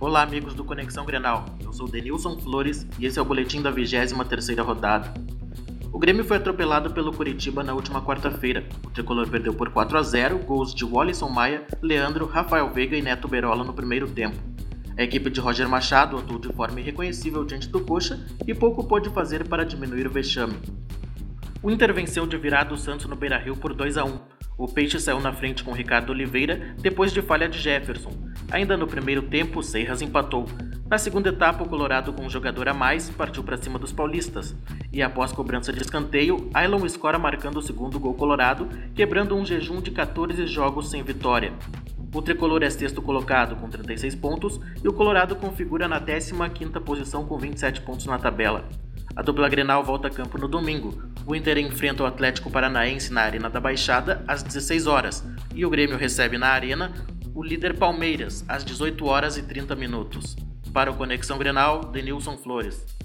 Olá, amigos do Conexão Grenal. Eu sou Denilson Flores e esse é o boletim da 23ª rodada. O Grêmio foi atropelado pelo Curitiba na última quarta-feira. O tricolor perdeu por 4 a 0, gols de Wallison Maia, Leandro, Rafael Veiga e Neto Berola no primeiro tempo. A equipe de Roger Machado atuou de forma irreconhecível diante do Coxa e pouco pôde fazer para diminuir o vexame. O Inter venceu de virada o Santos no Beira-Rio por 2 a 1. O Peixe saiu na frente com Ricardo Oliveira depois de falha de Jefferson. Ainda no primeiro tempo, Serras empatou. Na segunda etapa, o Colorado, com um jogador a mais, partiu para cima dos paulistas. E após cobrança de escanteio, Ailon escora marcando o segundo gol colorado, quebrando um jejum de 14 jogos sem vitória. O tricolor é sexto colocado com 36 pontos e o Colorado configura na 15ª posição com 27 pontos na tabela. A dupla Grenal volta a campo no domingo. O Inter enfrenta o Atlético Paranaense na Arena da Baixada às 16 horas e o Grêmio recebe na Arena o líder Palmeiras às 18 horas e 30 minutos. Para o Conexão Grenal, Denilson Flores.